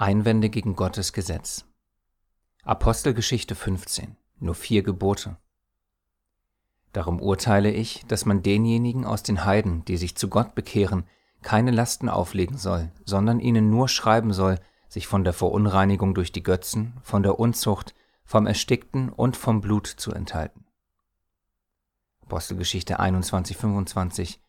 Einwände gegen Gottes Gesetz. Apostelgeschichte 15. Nur vier Gebote. Darum urteile ich, dass man denjenigen aus den Heiden, die sich zu Gott bekehren, keine Lasten auflegen soll, sondern ihnen nur schreiben soll, sich von der Verunreinigung durch die Götzen, von der Unzucht, vom Erstickten und vom Blut zu enthalten. Apostelgeschichte 21, 25.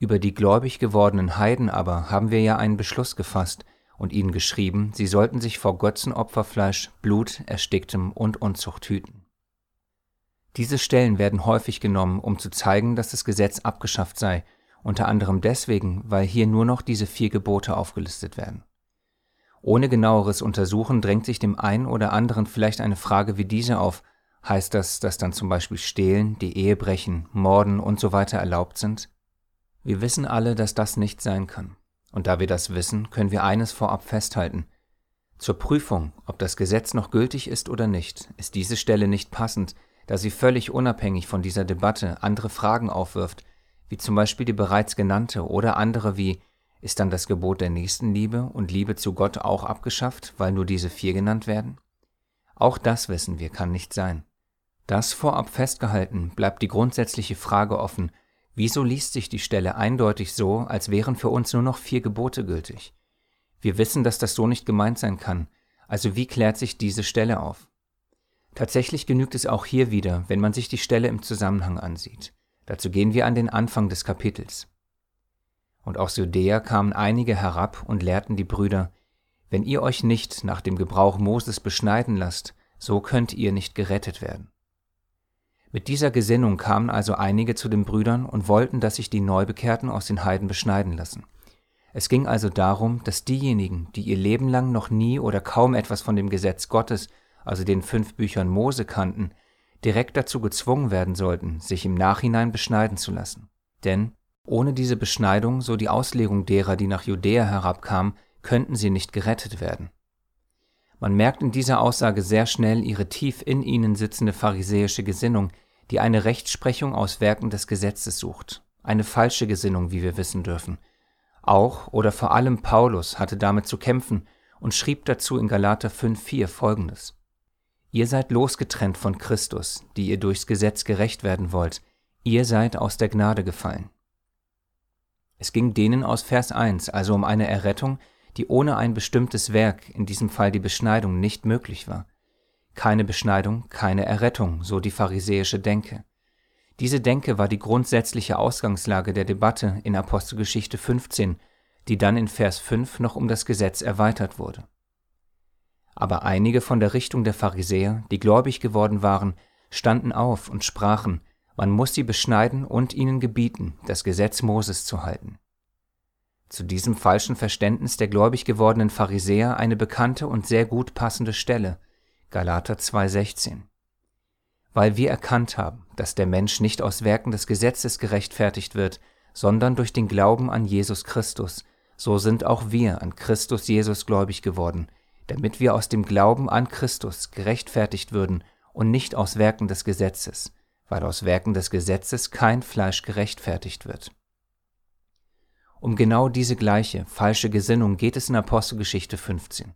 Über die gläubig gewordenen Heiden aber haben wir ja einen Beschluss gefasst, und ihnen geschrieben, sie sollten sich vor Götzenopferfleisch, Blut, Ersticktem und Unzucht hüten. Diese Stellen werden häufig genommen, um zu zeigen, dass das Gesetz abgeschafft sei, unter anderem deswegen, weil hier nur noch diese vier Gebote aufgelistet werden. Ohne genaueres Untersuchen drängt sich dem einen oder anderen vielleicht eine Frage wie diese auf, heißt das, dass dann zum Beispiel Stehlen, die Ehe brechen, Morden und so weiter erlaubt sind? Wir wissen alle, dass das nicht sein kann. Und da wir das wissen, können wir eines vorab festhalten. Zur Prüfung, ob das Gesetz noch gültig ist oder nicht, ist diese Stelle nicht passend, da sie völlig unabhängig von dieser Debatte andere Fragen aufwirft, wie zum Beispiel die bereits genannte oder andere wie ist dann das Gebot der Nächstenliebe und Liebe zu Gott auch abgeschafft, weil nur diese vier genannt werden? Auch das wissen wir, kann nicht sein. Das vorab festgehalten bleibt die grundsätzliche Frage offen, Wieso liest sich die Stelle eindeutig so, als wären für uns nur noch vier Gebote gültig? Wir wissen, dass das so nicht gemeint sein kann, also wie klärt sich diese Stelle auf? Tatsächlich genügt es auch hier wieder, wenn man sich die Stelle im Zusammenhang ansieht. Dazu gehen wir an den Anfang des Kapitels. Und aus Judäa kamen einige herab und lehrten die Brüder, wenn ihr euch nicht nach dem Gebrauch Moses beschneiden lasst, so könnt ihr nicht gerettet werden. Mit dieser Gesinnung kamen also einige zu den Brüdern und wollten, dass sich die Neubekehrten aus den Heiden beschneiden lassen. Es ging also darum, dass diejenigen, die ihr Leben lang noch nie oder kaum etwas von dem Gesetz Gottes, also den fünf Büchern Mose kannten, direkt dazu gezwungen werden sollten, sich im Nachhinein beschneiden zu lassen. Denn ohne diese Beschneidung, so die Auslegung derer, die nach Judäa herabkamen, könnten sie nicht gerettet werden. Man merkt in dieser Aussage sehr schnell ihre tief in ihnen sitzende pharisäische Gesinnung, die eine Rechtsprechung aus Werken des Gesetzes sucht, eine falsche Gesinnung, wie wir wissen dürfen. Auch oder vor allem Paulus hatte damit zu kämpfen und schrieb dazu in Galater 5,4 folgendes: Ihr seid losgetrennt von Christus, die ihr durchs Gesetz gerecht werden wollt, ihr seid aus der Gnade gefallen. Es ging denen aus Vers 1 also um eine Errettung, die ohne ein bestimmtes Werk, in diesem Fall die Beschneidung, nicht möglich war. Keine Beschneidung, keine Errettung, so die pharisäische Denke. Diese Denke war die grundsätzliche Ausgangslage der Debatte in Apostelgeschichte 15, die dann in Vers 5 noch um das Gesetz erweitert wurde. Aber einige von der Richtung der Pharisäer, die gläubig geworden waren, standen auf und sprachen, man muss sie beschneiden und ihnen gebieten, das Gesetz Moses zu halten zu diesem falschen Verständnis der gläubig gewordenen Pharisäer eine bekannte und sehr gut passende Stelle, Galater 2,16. Weil wir erkannt haben, dass der Mensch nicht aus Werken des Gesetzes gerechtfertigt wird, sondern durch den Glauben an Jesus Christus, so sind auch wir an Christus Jesus gläubig geworden, damit wir aus dem Glauben an Christus gerechtfertigt würden und nicht aus Werken des Gesetzes, weil aus Werken des Gesetzes kein Fleisch gerechtfertigt wird. Um genau diese gleiche, falsche Gesinnung geht es in Apostelgeschichte 15.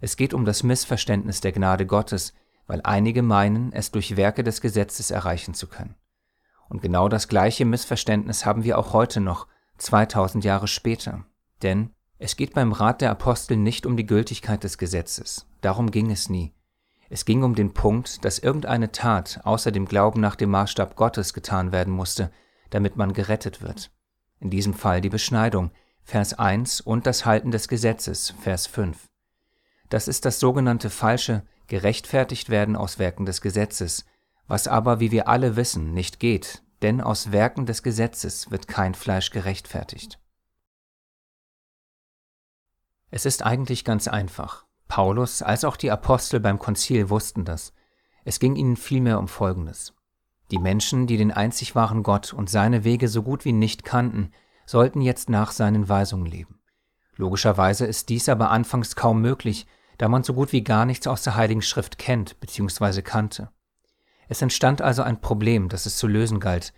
Es geht um das Missverständnis der Gnade Gottes, weil einige meinen, es durch Werke des Gesetzes erreichen zu können. Und genau das gleiche Missverständnis haben wir auch heute noch, 2000 Jahre später. Denn es geht beim Rat der Apostel nicht um die Gültigkeit des Gesetzes, darum ging es nie. Es ging um den Punkt, dass irgendeine Tat außer dem Glauben nach dem Maßstab Gottes getan werden musste, damit man gerettet wird in diesem Fall die Beschneidung, Vers 1 und das Halten des Gesetzes, Vers 5. Das ist das sogenannte falsche gerechtfertigt werden aus Werken des Gesetzes, was aber, wie wir alle wissen, nicht geht, denn aus Werken des Gesetzes wird kein Fleisch gerechtfertigt. Es ist eigentlich ganz einfach. Paulus als auch die Apostel beim Konzil wussten das. Es ging ihnen vielmehr um Folgendes. Die Menschen, die den einzig wahren Gott und seine Wege so gut wie nicht kannten, sollten jetzt nach seinen Weisungen leben. Logischerweise ist dies aber anfangs kaum möglich, da man so gut wie gar nichts aus der Heiligen Schrift kennt bzw. kannte. Es entstand also ein Problem, das es zu lösen galt.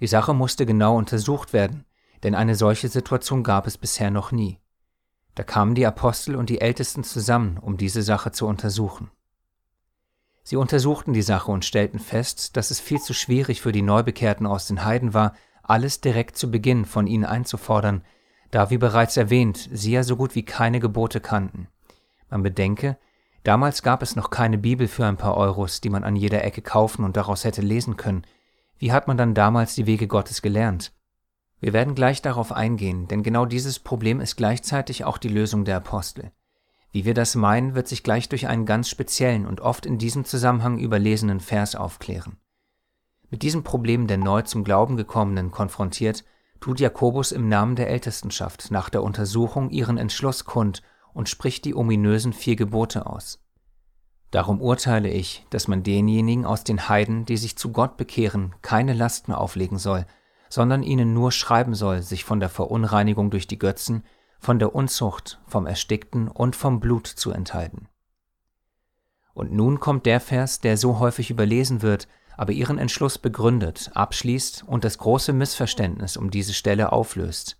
Die Sache musste genau untersucht werden, denn eine solche Situation gab es bisher noch nie. Da kamen die Apostel und die Ältesten zusammen, um diese Sache zu untersuchen. Sie untersuchten die Sache und stellten fest, dass es viel zu schwierig für die Neubekehrten aus den Heiden war, alles direkt zu Beginn von ihnen einzufordern, da wie bereits erwähnt, sie ja so gut wie keine Gebote kannten. Man bedenke, damals gab es noch keine Bibel für ein paar Euros, die man an jeder Ecke kaufen und daraus hätte lesen können. Wie hat man dann damals die Wege Gottes gelernt? Wir werden gleich darauf eingehen, denn genau dieses Problem ist gleichzeitig auch die Lösung der Apostel. Wie wir das meinen, wird sich gleich durch einen ganz speziellen und oft in diesem Zusammenhang überlesenen Vers aufklären. Mit diesem Problem der neu zum Glauben gekommenen konfrontiert, tut Jakobus im Namen der Ältestenschaft nach der Untersuchung ihren Entschluss kund und spricht die ominösen vier Gebote aus. Darum urteile ich, dass man denjenigen aus den Heiden, die sich zu Gott bekehren, keine Lasten auflegen soll, sondern ihnen nur schreiben soll, sich von der Verunreinigung durch die Götzen, von der Unzucht, vom Erstickten und vom Blut zu enthalten. Und nun kommt der Vers, der so häufig überlesen wird, aber ihren Entschluss begründet, abschließt und das große Missverständnis um diese Stelle auflöst.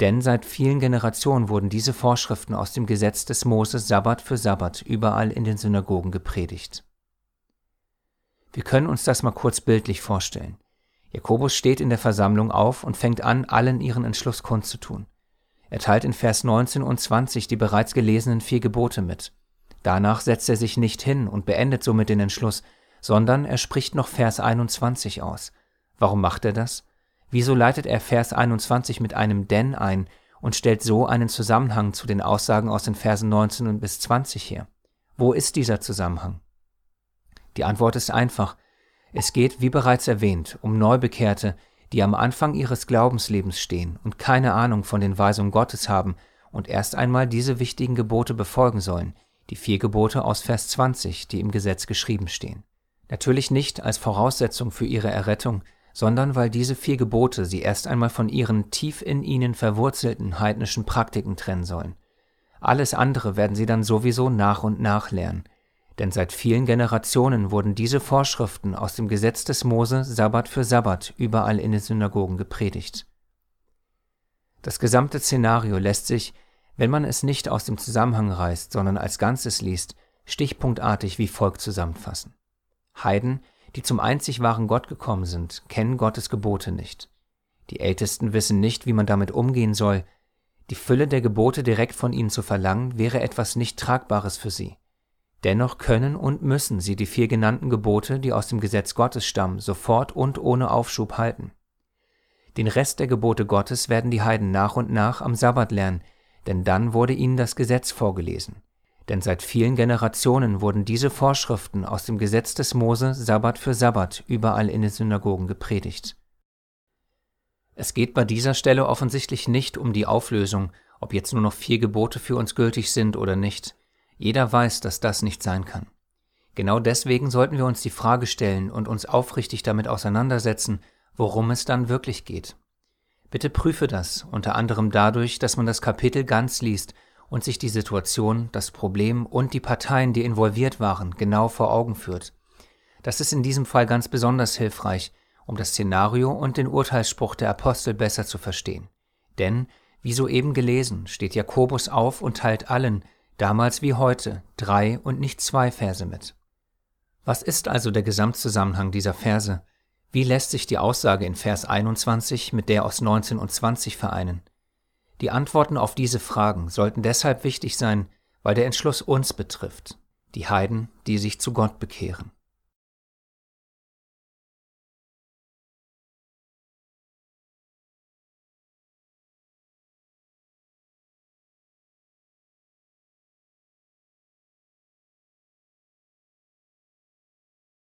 Denn seit vielen Generationen wurden diese Vorschriften aus dem Gesetz des Moses Sabbat für Sabbat überall in den Synagogen gepredigt. Wir können uns das mal kurz bildlich vorstellen. Jakobus steht in der Versammlung auf und fängt an, allen ihren Entschluss kundzutun. Er teilt in Vers 19 und 20 die bereits gelesenen vier Gebote mit. Danach setzt er sich nicht hin und beendet somit den Entschluss, sondern er spricht noch Vers 21 aus. Warum macht er das? Wieso leitet er Vers 21 mit einem denn ein und stellt so einen Zusammenhang zu den Aussagen aus den Versen 19 bis 20 her? Wo ist dieser Zusammenhang? Die Antwort ist einfach. Es geht, wie bereits erwähnt, um Neubekehrte, die am Anfang ihres Glaubenslebens stehen und keine Ahnung von den Weisungen Gottes haben und erst einmal diese wichtigen Gebote befolgen sollen, die vier Gebote aus Vers 20, die im Gesetz geschrieben stehen. Natürlich nicht als Voraussetzung für ihre Errettung, sondern weil diese vier Gebote sie erst einmal von ihren tief in ihnen verwurzelten heidnischen Praktiken trennen sollen. Alles andere werden sie dann sowieso nach und nach lernen, denn seit vielen Generationen wurden diese Vorschriften aus dem Gesetz des Mose Sabbat für Sabbat überall in den Synagogen gepredigt. Das gesamte Szenario lässt sich, wenn man es nicht aus dem Zusammenhang reißt, sondern als Ganzes liest, stichpunktartig wie folgt zusammenfassen. Heiden, die zum einzig wahren Gott gekommen sind, kennen Gottes Gebote nicht. Die Ältesten wissen nicht, wie man damit umgehen soll. Die Fülle der Gebote direkt von ihnen zu verlangen, wäre etwas nicht Tragbares für sie. Dennoch können und müssen sie die vier genannten Gebote, die aus dem Gesetz Gottes stammen, sofort und ohne Aufschub halten. Den Rest der Gebote Gottes werden die Heiden nach und nach am Sabbat lernen, denn dann wurde ihnen das Gesetz vorgelesen denn seit vielen Generationen wurden diese Vorschriften aus dem Gesetz des Mose Sabbat für Sabbat überall in den Synagogen gepredigt. Es geht bei dieser Stelle offensichtlich nicht um die Auflösung, ob jetzt nur noch vier Gebote für uns gültig sind oder nicht. Jeder weiß, dass das nicht sein kann. Genau deswegen sollten wir uns die Frage stellen und uns aufrichtig damit auseinandersetzen, worum es dann wirklich geht. Bitte prüfe das, unter anderem dadurch, dass man das Kapitel ganz liest und sich die Situation, das Problem und die Parteien, die involviert waren, genau vor Augen führt. Das ist in diesem Fall ganz besonders hilfreich, um das Szenario und den Urteilsspruch der Apostel besser zu verstehen. Denn, wie soeben gelesen, steht Jakobus auf und teilt allen, damals wie heute, drei und nicht zwei Verse mit. Was ist also der Gesamtzusammenhang dieser Verse? Wie lässt sich die Aussage in Vers 21 mit der aus 19 und 20 vereinen? Die Antworten auf diese Fragen sollten deshalb wichtig sein, weil der Entschluss uns betrifft, die Heiden, die sich zu Gott bekehren.